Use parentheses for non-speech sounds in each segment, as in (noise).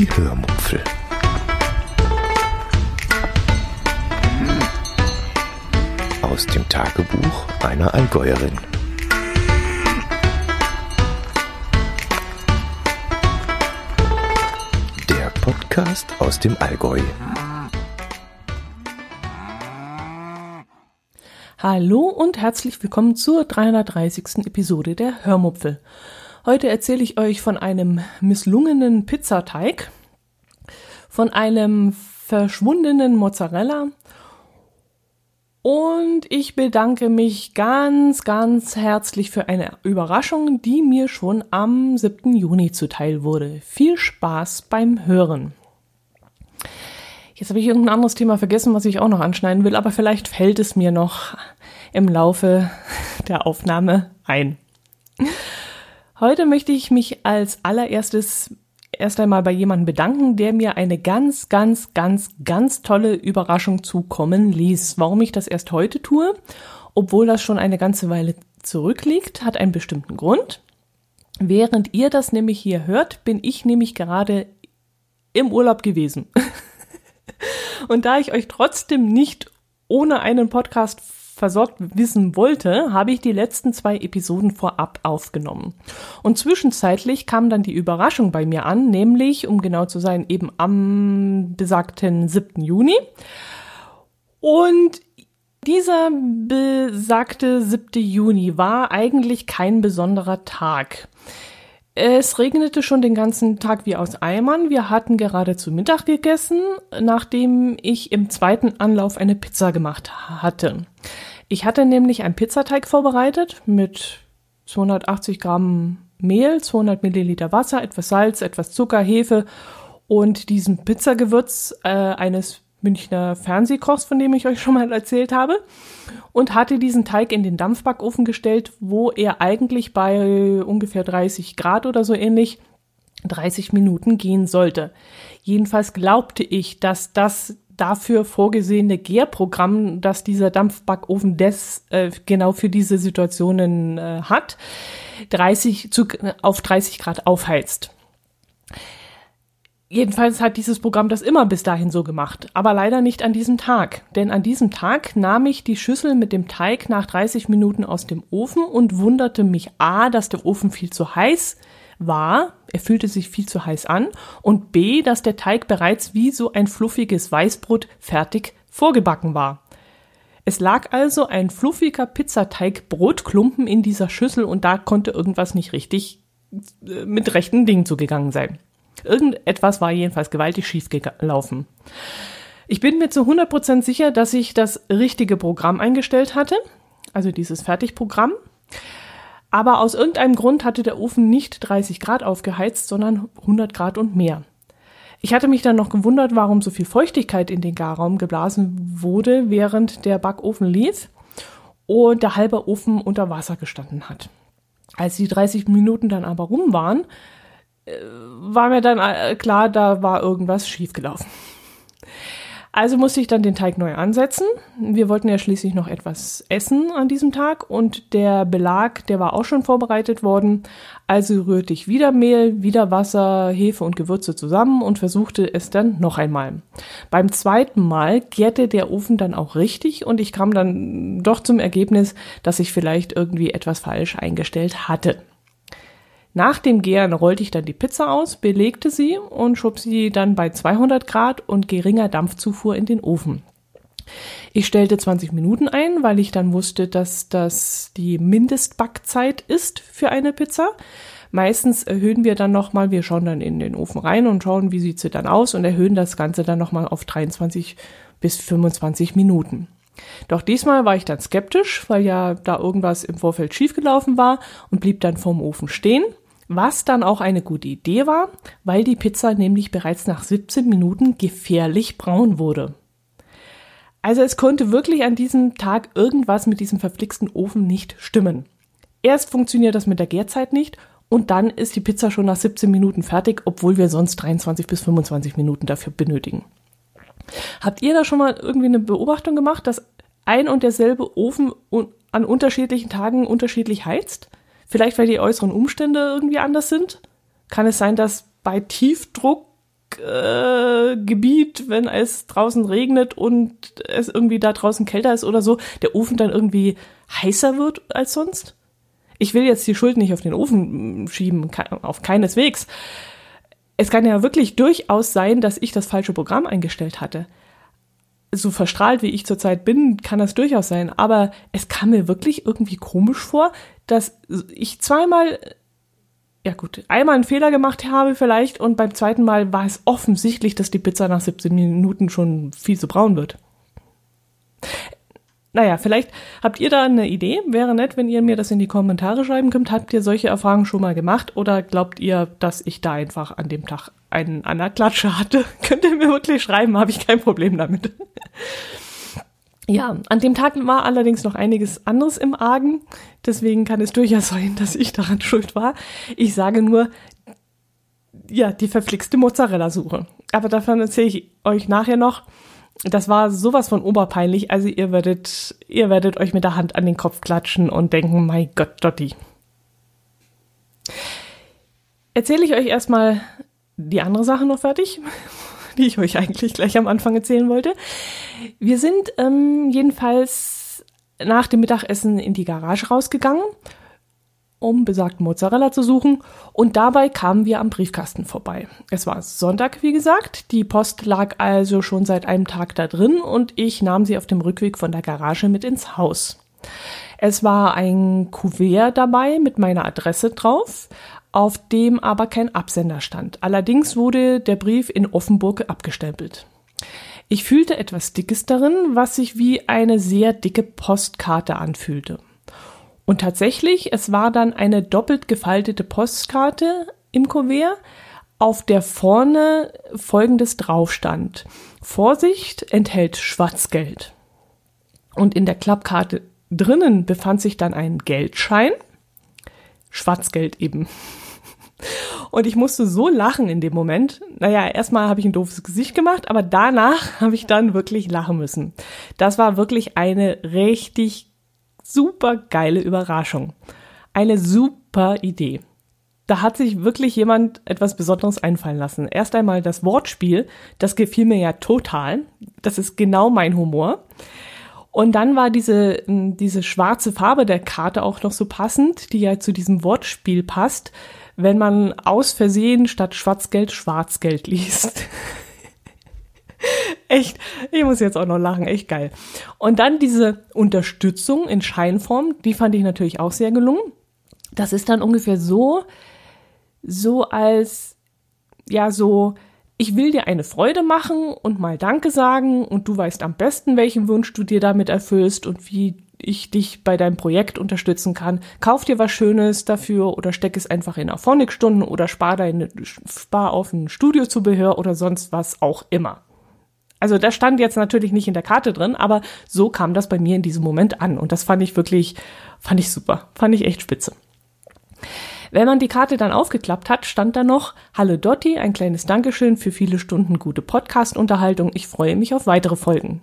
Die Hörmupfel. Aus dem Tagebuch einer Allgäuerin. Der Podcast aus dem Allgäu. Hallo und herzlich willkommen zur 330. Episode der Hörmupfel. Heute erzähle ich euch von einem misslungenen Pizzateig, von einem verschwundenen Mozzarella und ich bedanke mich ganz, ganz herzlich für eine Überraschung, die mir schon am 7. Juni zuteil wurde. Viel Spaß beim Hören. Jetzt habe ich irgendein anderes Thema vergessen, was ich auch noch anschneiden will, aber vielleicht fällt es mir noch im Laufe der Aufnahme ein. Heute möchte ich mich als allererstes erst einmal bei jemandem bedanken, der mir eine ganz, ganz, ganz, ganz tolle Überraschung zukommen ließ. Warum ich das erst heute tue, obwohl das schon eine ganze Weile zurückliegt, hat einen bestimmten Grund. Während ihr das nämlich hier hört, bin ich nämlich gerade im Urlaub gewesen. (laughs) Und da ich euch trotzdem nicht ohne einen Podcast versorgt wissen wollte, habe ich die letzten zwei Episoden vorab aufgenommen. Und zwischenzeitlich kam dann die Überraschung bei mir an, nämlich, um genau zu sein, eben am besagten 7. Juni. Und dieser besagte 7. Juni war eigentlich kein besonderer Tag. Es regnete schon den ganzen Tag wie aus Eimern. Wir hatten gerade zu Mittag gegessen, nachdem ich im zweiten Anlauf eine Pizza gemacht hatte. Ich hatte nämlich einen Pizzateig vorbereitet mit 280 Gramm Mehl, 200 Milliliter Wasser, etwas Salz, etwas Zucker, Hefe und diesem Pizzagewürz äh, eines Münchner Fernsehkochs, von dem ich euch schon mal erzählt habe, und hatte diesen Teig in den Dampfbackofen gestellt, wo er eigentlich bei ungefähr 30 Grad oder so ähnlich 30 Minuten gehen sollte. Jedenfalls glaubte ich, dass das dafür vorgesehene Gärprogramm, das dieser Dampfbackofen des äh, genau für diese Situationen äh, hat, 30 zu, auf 30 Grad aufheizt. Jedenfalls hat dieses Programm das immer bis dahin so gemacht, aber leider nicht an diesem Tag. Denn an diesem Tag nahm ich die Schüssel mit dem Teig nach 30 Minuten aus dem Ofen und wunderte mich A, dass der Ofen viel zu heiß war, er fühlte sich viel zu heiß an und b, dass der Teig bereits wie so ein fluffiges Weißbrot fertig vorgebacken war. Es lag also ein fluffiger Pizzateig Brotklumpen in dieser Schüssel und da konnte irgendwas nicht richtig äh, mit rechten Dingen zugegangen sein. Irgendetwas war jedenfalls gewaltig schief gelaufen. Ich bin mir zu 100% sicher, dass ich das richtige Programm eingestellt hatte, also dieses Fertigprogramm. Aber aus irgendeinem Grund hatte der Ofen nicht 30 Grad aufgeheizt, sondern 100 Grad und mehr. Ich hatte mich dann noch gewundert, warum so viel Feuchtigkeit in den Garraum geblasen wurde, während der Backofen lief und der halbe Ofen unter Wasser gestanden hat. Als die 30 Minuten dann aber rum waren, äh, war mir dann äh, klar, da war irgendwas schiefgelaufen. Also musste ich dann den Teig neu ansetzen. Wir wollten ja schließlich noch etwas essen an diesem Tag und der Belag, der war auch schon vorbereitet worden. Also rührte ich wieder Mehl, wieder Wasser, Hefe und Gewürze zusammen und versuchte es dann noch einmal. Beim zweiten Mal gärte der Ofen dann auch richtig und ich kam dann doch zum Ergebnis, dass ich vielleicht irgendwie etwas falsch eingestellt hatte. Nach dem Gären rollte ich dann die Pizza aus, belegte sie und schob sie dann bei 200 Grad und geringer Dampfzufuhr in den Ofen. Ich stellte 20 Minuten ein, weil ich dann wusste, dass das die Mindestbackzeit ist für eine Pizza. Meistens erhöhen wir dann nochmal, wir schauen dann in den Ofen rein und schauen, wie sieht sie dann aus und erhöhen das Ganze dann nochmal auf 23 bis 25 Minuten. Doch diesmal war ich dann skeptisch, weil ja da irgendwas im Vorfeld schiefgelaufen war und blieb dann vorm Ofen stehen was dann auch eine gute Idee war, weil die Pizza nämlich bereits nach 17 Minuten gefährlich braun wurde. Also es konnte wirklich an diesem Tag irgendwas mit diesem verflixten Ofen nicht stimmen. Erst funktioniert das mit der Gärzeit nicht und dann ist die Pizza schon nach 17 Minuten fertig, obwohl wir sonst 23 bis 25 Minuten dafür benötigen. Habt ihr da schon mal irgendwie eine Beobachtung gemacht, dass ein und derselbe Ofen an unterschiedlichen Tagen unterschiedlich heizt? Vielleicht, weil die äußeren Umstände irgendwie anders sind? Kann es sein, dass bei Tiefdruck Hochgebiet, äh, wenn es draußen regnet und es irgendwie da draußen kälter ist oder so, der Ofen dann irgendwie heißer wird als sonst? Ich will jetzt die Schuld nicht auf den Ofen schieben, auf keineswegs. Es kann ja wirklich durchaus sein, dass ich das falsche Programm eingestellt hatte. So verstrahlt wie ich zurzeit bin, kann das durchaus sein. Aber es kam mir wirklich irgendwie komisch vor, dass ich zweimal ja gut, einmal einen Fehler gemacht habe vielleicht und beim zweiten Mal war es offensichtlich, dass die Pizza nach 17 Minuten schon viel zu braun wird. Naja, vielleicht habt ihr da eine Idee. Wäre nett, wenn ihr mir das in die Kommentare schreiben könnt. Habt ihr solche Erfahrungen schon mal gemacht oder glaubt ihr, dass ich da einfach an dem Tag einen an der Klatsche hatte? (laughs) könnt ihr mir wirklich schreiben, habe ich kein Problem damit. (laughs) Ja, an dem Tag war allerdings noch einiges anderes im Argen. Deswegen kann es durchaus sein, dass ich daran (laughs) schuld war. Ich sage nur, ja, die verflixte Mozzarella-Suche. Aber davon erzähle ich euch nachher noch. Das war sowas von oberpeinlich. Also ihr werdet, ihr werdet euch mit der Hand an den Kopf klatschen und denken, mein Gott, Dotti. Erzähle ich euch erstmal die andere Sache noch fertig (laughs) die ich euch eigentlich gleich am Anfang erzählen wollte. Wir sind ähm, jedenfalls nach dem Mittagessen in die Garage rausgegangen, um besagten Mozzarella zu suchen. Und dabei kamen wir am Briefkasten vorbei. Es war Sonntag, wie gesagt. Die Post lag also schon seit einem Tag da drin und ich nahm sie auf dem Rückweg von der Garage mit ins Haus. Es war ein Kuvert dabei mit meiner Adresse drauf, auf dem aber kein Absender stand. Allerdings wurde der Brief in Offenburg abgestempelt. Ich fühlte etwas Dickes darin, was sich wie eine sehr dicke Postkarte anfühlte. Und tatsächlich, es war dann eine doppelt gefaltete Postkarte im Kuvert, auf der vorne folgendes drauf stand. Vorsicht enthält Schwarzgeld. Und in der Klappkarte drinnen befand sich dann ein Geldschein. Schwarzgeld eben. (laughs) Und ich musste so lachen in dem Moment. Naja, erstmal habe ich ein doofes Gesicht gemacht, aber danach habe ich dann wirklich lachen müssen. Das war wirklich eine richtig super geile Überraschung. Eine super Idee. Da hat sich wirklich jemand etwas Besonderes einfallen lassen. Erst einmal das Wortspiel, das gefiel mir ja total. Das ist genau mein Humor. Und dann war diese, diese schwarze Farbe der Karte auch noch so passend, die ja zu diesem Wortspiel passt wenn man aus Versehen statt Schwarzgeld Schwarzgeld liest. (laughs) (laughs) echt, ich muss jetzt auch noch lachen, echt geil. Und dann diese Unterstützung in Scheinform, die fand ich natürlich auch sehr gelungen. Das ist dann ungefähr so, so als, ja, so, ich will dir eine Freude machen und mal Danke sagen und du weißt am besten, welchen Wunsch du dir damit erfüllst und wie ich dich bei deinem Projekt unterstützen kann. Kauf dir was Schönes dafür oder steck es einfach in Auphonic-Stunden oder spar deine, spar auf ein Studiozubehör oder sonst was auch immer. Also das stand jetzt natürlich nicht in der Karte drin, aber so kam das bei mir in diesem Moment an und das fand ich wirklich, fand ich super, fand ich echt spitze. Wenn man die Karte dann aufgeklappt hat, stand da noch, Hallo Dotti, ein kleines Dankeschön für viele Stunden gute Podcast-Unterhaltung. Ich freue mich auf weitere Folgen.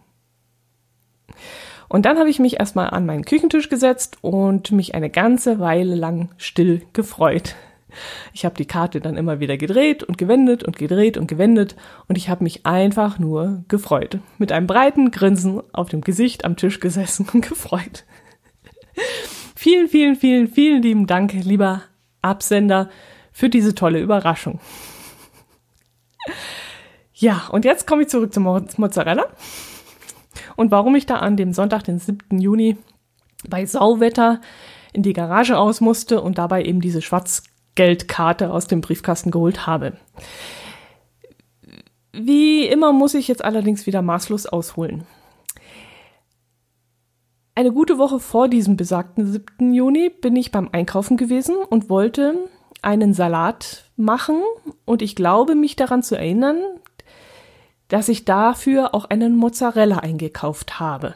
Und dann habe ich mich erstmal an meinen Küchentisch gesetzt und mich eine ganze Weile lang still gefreut. Ich habe die Karte dann immer wieder gedreht und gewendet und gedreht und gewendet und ich habe mich einfach nur gefreut. Mit einem breiten Grinsen auf dem Gesicht am Tisch gesessen und (laughs) gefreut. vielen, vielen, vielen, vielen lieben Dank, lieber Absender, für diese tolle Überraschung. Ja, und jetzt komme ich zurück zum Mozzarella und warum ich da an dem Sonntag, den 7. Juni, bei Sauwetter in die Garage aus musste und dabei eben diese Schwarzgeldkarte aus dem Briefkasten geholt habe. Wie immer muss ich jetzt allerdings wieder maßlos ausholen. Eine gute Woche vor diesem besagten 7. Juni bin ich beim Einkaufen gewesen und wollte einen Salat machen und ich glaube mich daran zu erinnern, dass ich dafür auch einen Mozzarella eingekauft habe.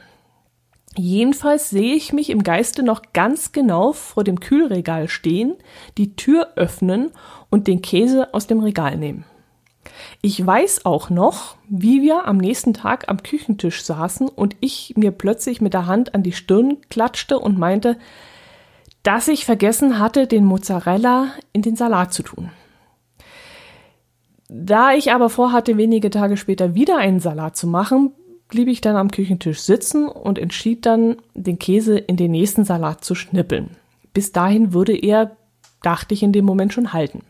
Jedenfalls sehe ich mich im Geiste noch ganz genau vor dem Kühlregal stehen, die Tür öffnen und den Käse aus dem Regal nehmen. Ich weiß auch noch, wie wir am nächsten Tag am Küchentisch saßen und ich mir plötzlich mit der Hand an die Stirn klatschte und meinte, dass ich vergessen hatte, den Mozzarella in den Salat zu tun. Da ich aber vorhatte, wenige Tage später wieder einen Salat zu machen, blieb ich dann am Küchentisch sitzen und entschied dann, den Käse in den nächsten Salat zu schnippeln. Bis dahin würde er, dachte ich in dem Moment schon halten.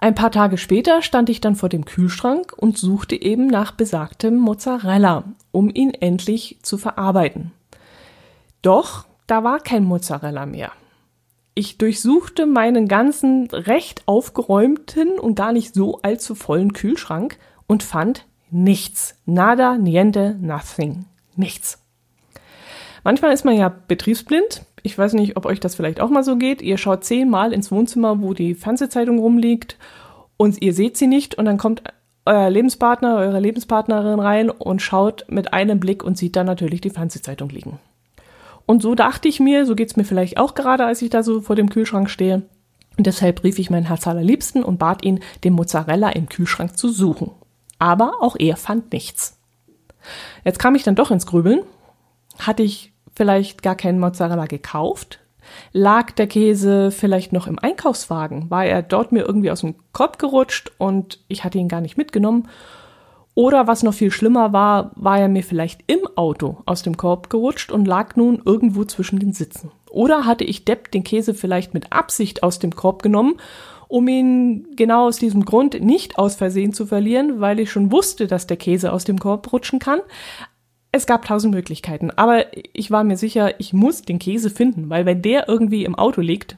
Ein paar Tage später stand ich dann vor dem Kühlschrank und suchte eben nach besagtem Mozzarella, um ihn endlich zu verarbeiten. Doch da war kein Mozzarella mehr. Ich durchsuchte meinen ganzen recht aufgeräumten und gar nicht so allzu vollen Kühlschrank und fand nichts. Nada, niente, nothing. Nichts. Manchmal ist man ja betriebsblind. Ich weiß nicht, ob euch das vielleicht auch mal so geht. Ihr schaut zehnmal ins Wohnzimmer, wo die Fernsehzeitung rumliegt und ihr seht sie nicht und dann kommt euer Lebenspartner, eure Lebenspartnerin rein und schaut mit einem Blick und sieht dann natürlich die Fernsehzeitung liegen. Und so dachte ich mir, so geht's mir vielleicht auch gerade, als ich da so vor dem Kühlschrank stehe. Und deshalb rief ich mein Herz allerliebsten und bat ihn, den Mozzarella im Kühlschrank zu suchen. Aber auch er fand nichts. Jetzt kam ich dann doch ins Grübeln. Hatte ich vielleicht gar keinen Mozzarella gekauft? Lag der Käse vielleicht noch im Einkaufswagen? War er dort mir irgendwie aus dem Korb gerutscht und ich hatte ihn gar nicht mitgenommen? Oder was noch viel schlimmer war, war er mir vielleicht im Auto aus dem Korb gerutscht und lag nun irgendwo zwischen den Sitzen. Oder hatte ich Depp den Käse vielleicht mit Absicht aus dem Korb genommen, um ihn genau aus diesem Grund nicht aus Versehen zu verlieren, weil ich schon wusste, dass der Käse aus dem Korb rutschen kann. Es gab tausend Möglichkeiten, aber ich war mir sicher, ich muss den Käse finden, weil wenn der irgendwie im Auto liegt,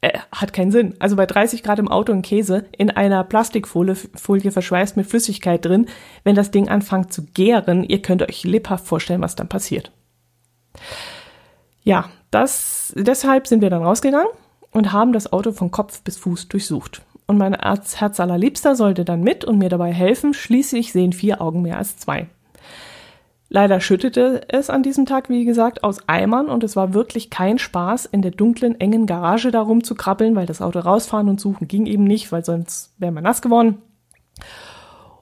äh, hat keinen Sinn. Also bei 30 Grad im Auto ein Käse in einer Plastikfolie Folie verschweißt mit Flüssigkeit drin, wenn das Ding anfängt zu gären, ihr könnt euch lebhaft vorstellen, was dann passiert. Ja, das, deshalb sind wir dann rausgegangen und haben das Auto von Kopf bis Fuß durchsucht. Und mein Herz allerliebster sollte dann mit und mir dabei helfen. Schließlich sehen vier Augen mehr als zwei. Leider schüttete es an diesem Tag, wie gesagt, aus Eimern und es war wirklich kein Spaß, in der dunklen, engen Garage darum zu krabbeln, weil das Auto rausfahren und suchen ging eben nicht, weil sonst wäre man nass geworden,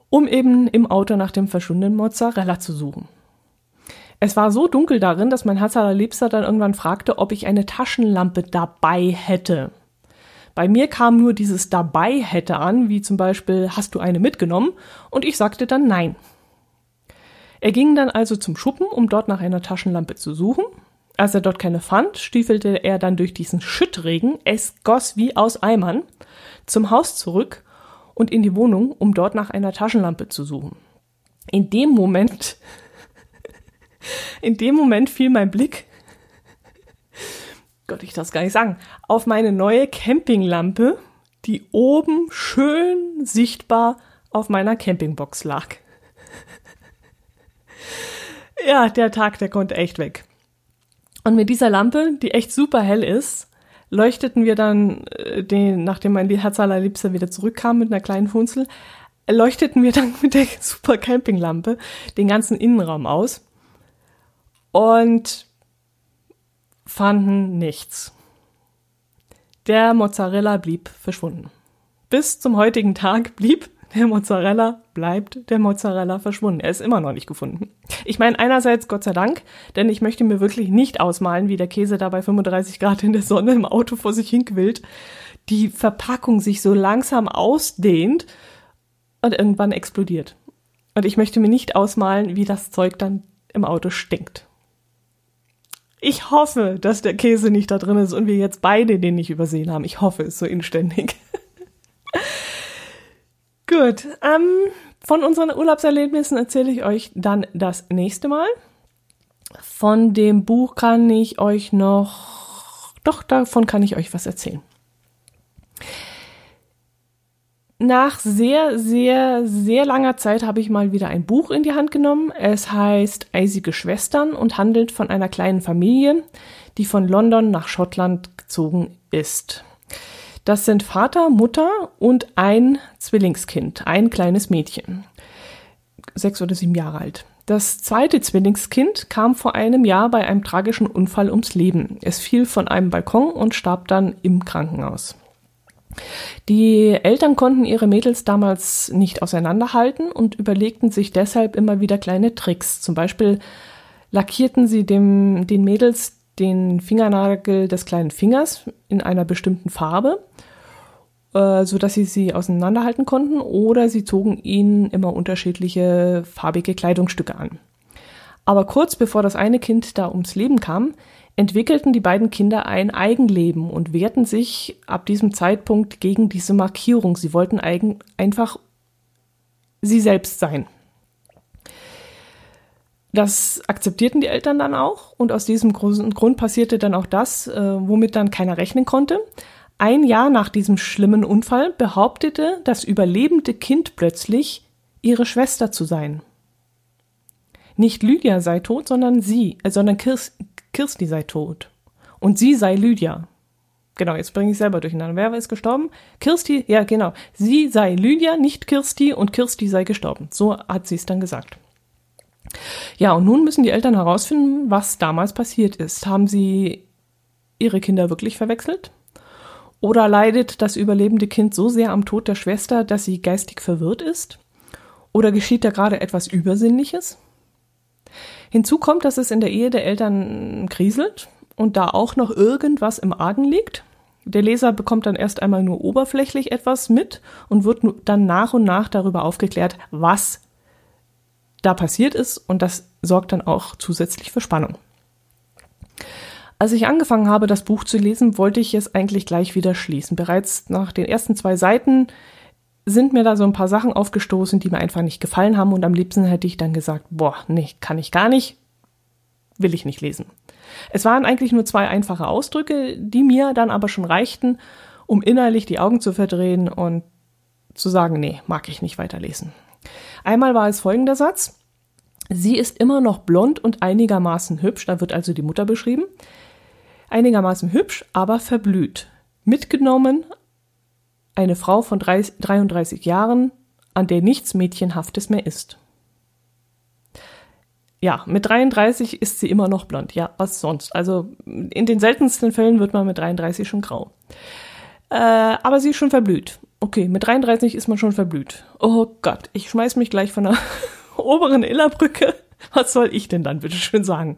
um eben im Auto nach dem verschwundenen Mozzarella zu suchen. Es war so dunkel darin, dass mein Herz allerliebster dann irgendwann fragte, ob ich eine Taschenlampe dabei hätte. Bei mir kam nur dieses dabei hätte an, wie zum Beispiel hast du eine mitgenommen? Und ich sagte dann nein. Er ging dann also zum Schuppen, um dort nach einer Taschenlampe zu suchen. Als er dort keine fand, stiefelte er dann durch diesen Schüttregen, es goss wie aus Eimern, zum Haus zurück und in die Wohnung, um dort nach einer Taschenlampe zu suchen. In dem Moment, in dem Moment fiel mein Blick, Gott, ich das gar nicht sagen, auf meine neue Campinglampe, die oben schön sichtbar auf meiner Campingbox lag. Ja, der Tag, der konnte echt weg. Und mit dieser Lampe, die echt super hell ist, leuchteten wir dann, äh, den, nachdem mein Herz allerliebster wieder zurückkam mit einer kleinen Funzel, leuchteten wir dann (laughs) mit der super Campinglampe den ganzen Innenraum aus und fanden nichts. Der Mozzarella blieb verschwunden. Bis zum heutigen Tag blieb der Mozzarella bleibt der Mozzarella verschwunden. Er ist immer noch nicht gefunden. Ich meine, einerseits Gott sei Dank, denn ich möchte mir wirklich nicht ausmalen, wie der Käse da bei 35 Grad in der Sonne im Auto vor sich hinquillt, die Verpackung sich so langsam ausdehnt und irgendwann explodiert. Und ich möchte mir nicht ausmalen, wie das Zeug dann im Auto stinkt. Ich hoffe, dass der Käse nicht da drin ist und wir jetzt beide den nicht übersehen haben. Ich hoffe es so inständig. (laughs) Gut, ähm, von unseren Urlaubserlebnissen erzähle ich euch dann das nächste Mal. Von dem Buch kann ich euch noch, doch davon kann ich euch was erzählen. Nach sehr, sehr, sehr langer Zeit habe ich mal wieder ein Buch in die Hand genommen. Es heißt Eisige Schwestern und handelt von einer kleinen Familie, die von London nach Schottland gezogen ist. Das sind Vater, Mutter und ein Zwillingskind, ein kleines Mädchen. Sechs oder sieben Jahre alt. Das zweite Zwillingskind kam vor einem Jahr bei einem tragischen Unfall ums Leben. Es fiel von einem Balkon und starb dann im Krankenhaus. Die Eltern konnten ihre Mädels damals nicht auseinanderhalten und überlegten sich deshalb immer wieder kleine Tricks. Zum Beispiel lackierten sie dem, den Mädels den Fingernagel des kleinen Fingers in einer bestimmten Farbe äh, so dass sie sie auseinanderhalten konnten, oder sie zogen ihnen immer unterschiedliche farbige Kleidungsstücke an. Aber kurz bevor das eine Kind da ums Leben kam, entwickelten die beiden Kinder ein Eigenleben und wehrten sich ab diesem Zeitpunkt gegen diese Markierung. Sie wollten eigen, einfach sie selbst sein. Das akzeptierten die Eltern dann auch und aus diesem Grund passierte dann auch das, äh, womit dann keiner rechnen konnte. Ein Jahr nach diesem schlimmen Unfall behauptete das überlebende Kind plötzlich, ihre Schwester zu sein. Nicht Lydia sei tot, sondern sie, äh, sondern Kirst, Kirsti sei tot. Und sie sei Lydia. Genau, jetzt bringe ich selber durcheinander. Wer ist gestorben? Kirsti, ja genau. Sie sei Lydia, nicht Kirsti und Kirsti sei gestorben. So hat sie es dann gesagt. Ja, und nun müssen die Eltern herausfinden, was damals passiert ist. Haben sie ihre Kinder wirklich verwechselt? Oder leidet das überlebende Kind so sehr am Tod der Schwester, dass sie geistig verwirrt ist? Oder geschieht da gerade etwas Übersinnliches? Hinzu kommt, dass es in der Ehe der Eltern kriselt und da auch noch irgendwas im Argen liegt. Der Leser bekommt dann erst einmal nur oberflächlich etwas mit und wird dann nach und nach darüber aufgeklärt, was da passiert ist und das sorgt dann auch zusätzlich für Spannung. Als ich angefangen habe, das Buch zu lesen, wollte ich es eigentlich gleich wieder schließen. Bereits nach den ersten zwei Seiten sind mir da so ein paar Sachen aufgestoßen, die mir einfach nicht gefallen haben und am liebsten hätte ich dann gesagt, boah, nee, kann ich gar nicht, will ich nicht lesen. Es waren eigentlich nur zwei einfache Ausdrücke, die mir dann aber schon reichten, um innerlich die Augen zu verdrehen und zu sagen, nee, mag ich nicht weiterlesen. Einmal war es folgender Satz. Sie ist immer noch blond und einigermaßen hübsch, da wird also die Mutter beschrieben. Einigermaßen hübsch, aber verblüht. Mitgenommen eine Frau von 33 Jahren, an der nichts Mädchenhaftes mehr ist. Ja, mit 33 ist sie immer noch blond. Ja, was sonst? Also in den seltensten Fällen wird man mit 33 schon grau. Äh, aber sie ist schon verblüht. Okay, mit 33 ist man schon verblüht. Oh Gott, ich schmeiß mich gleich von der (laughs) oberen Illerbrücke. Was soll ich denn dann bitte schön sagen?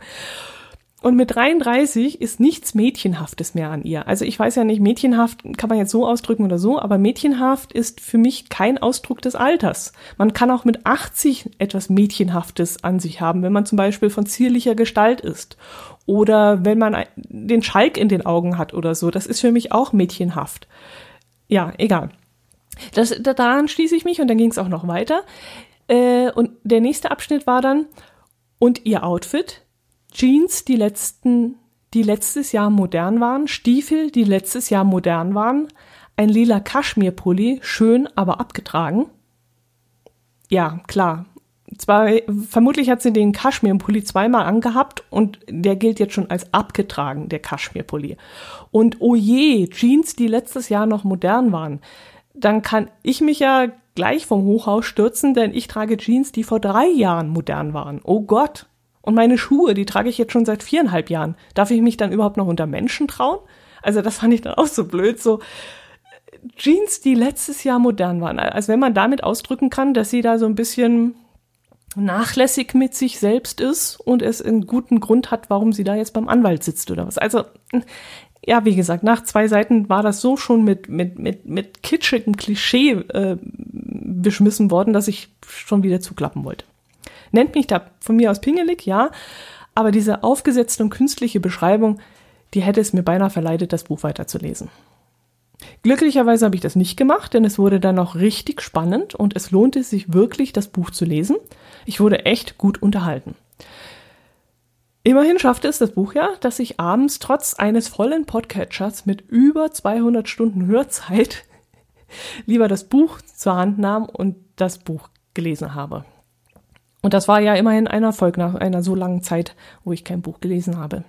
Und mit 33 ist nichts Mädchenhaftes mehr an ihr. Also ich weiß ja nicht, Mädchenhaft kann man jetzt so ausdrücken oder so, aber Mädchenhaft ist für mich kein Ausdruck des Alters. Man kann auch mit 80 etwas Mädchenhaftes an sich haben, wenn man zum Beispiel von zierlicher Gestalt ist. Oder wenn man den Schalk in den Augen hat oder so. Das ist für mich auch mädchenhaft. Ja, egal. Das, daran schließe ich mich und dann ging es auch noch weiter. Äh, und der nächste Abschnitt war dann, und ihr Outfit, Jeans, die letzten, die letztes Jahr modern waren, Stiefel, die letztes Jahr modern waren, ein lila Kaschmirpulli, schön, aber abgetragen. Ja, klar. Zwar, vermutlich hat sie den Kaschmirpulli zweimal angehabt und der gilt jetzt schon als abgetragen, der Kaschmirpulli. Und oh je, Jeans, die letztes Jahr noch modern waren dann kann ich mich ja gleich vom Hochhaus stürzen, denn ich trage Jeans, die vor drei Jahren modern waren. Oh Gott. Und meine Schuhe, die trage ich jetzt schon seit viereinhalb Jahren. Darf ich mich dann überhaupt noch unter Menschen trauen? Also das fand ich dann auch so blöd, so Jeans, die letztes Jahr modern waren. Als wenn man damit ausdrücken kann, dass sie da so ein bisschen nachlässig mit sich selbst ist und es einen guten Grund hat, warum sie da jetzt beim Anwalt sitzt oder was. Also ja, wie gesagt, nach zwei Seiten war das so schon mit, mit, mit, mit kitschigem Klischee äh, beschmissen worden, dass ich schon wieder zuklappen wollte. Nennt mich da von mir aus pingelig, ja, aber diese aufgesetzte und künstliche Beschreibung, die hätte es mir beinahe verleitet, das Buch weiterzulesen. Glücklicherweise habe ich das nicht gemacht, denn es wurde dann noch richtig spannend und es lohnte sich wirklich, das Buch zu lesen. Ich wurde echt gut unterhalten. Immerhin schaffte es das Buch ja, dass ich abends trotz eines vollen Podcatchers mit über 200 Stunden Hörzeit (laughs) lieber das Buch zur Hand nahm und das Buch gelesen habe. Und das war ja immerhin ein Erfolg nach einer so langen Zeit, wo ich kein Buch gelesen habe.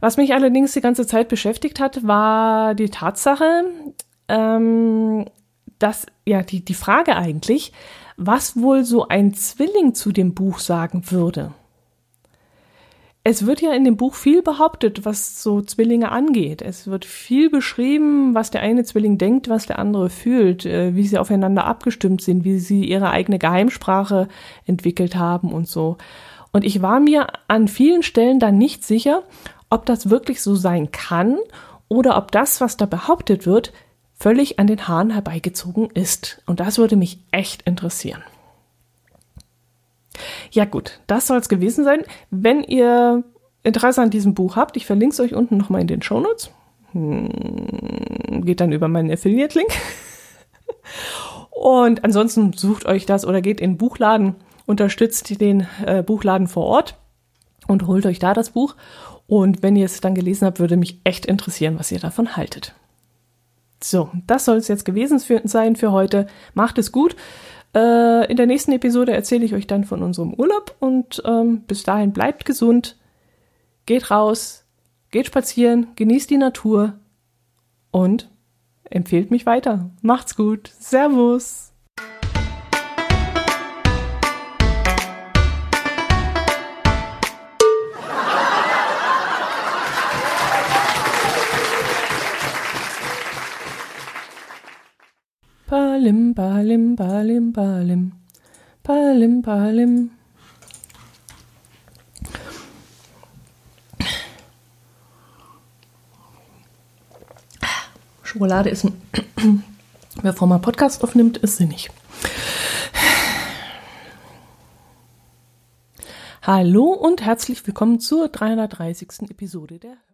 Was mich allerdings die ganze Zeit beschäftigt hat, war die Tatsache, ähm, dass, ja, die, die Frage eigentlich, was wohl so ein Zwilling zu dem Buch sagen würde es wird ja in dem Buch viel behauptet, was so Zwillinge angeht. Es wird viel beschrieben, was der eine Zwilling denkt, was der andere fühlt, äh, wie sie aufeinander abgestimmt sind, wie sie ihre eigene Geheimsprache entwickelt haben und so. Und ich war mir an vielen Stellen dann nicht sicher, ob das wirklich so sein kann oder ob das, was da behauptet wird, völlig an den Haaren herbeigezogen ist. Und das würde mich echt interessieren. Ja gut, das soll es gewesen sein. Wenn ihr Interesse an diesem Buch habt, ich verlinke es euch unten nochmal in den Shownotes. Hm, geht dann über meinen Affiliate-Link. Und ansonsten sucht euch das oder geht in den Buchladen, unterstützt den äh, Buchladen vor Ort und holt euch da das Buch. Und wenn ihr es dann gelesen habt, würde mich echt interessieren, was ihr davon haltet. So, das soll es jetzt gewesen für, sein für heute. Macht es gut. Äh, in der nächsten Episode erzähle ich euch dann von unserem Urlaub und ähm, bis dahin bleibt gesund, geht raus, geht spazieren, genießt die Natur und empfehlt mich weiter. Macht's gut. Servus. Palim, palim, palim, palim. Palim, palim. Schokolade essen, bevor man Podcast aufnimmt, ist sinnig. Hallo und herzlich willkommen zur 330. Episode der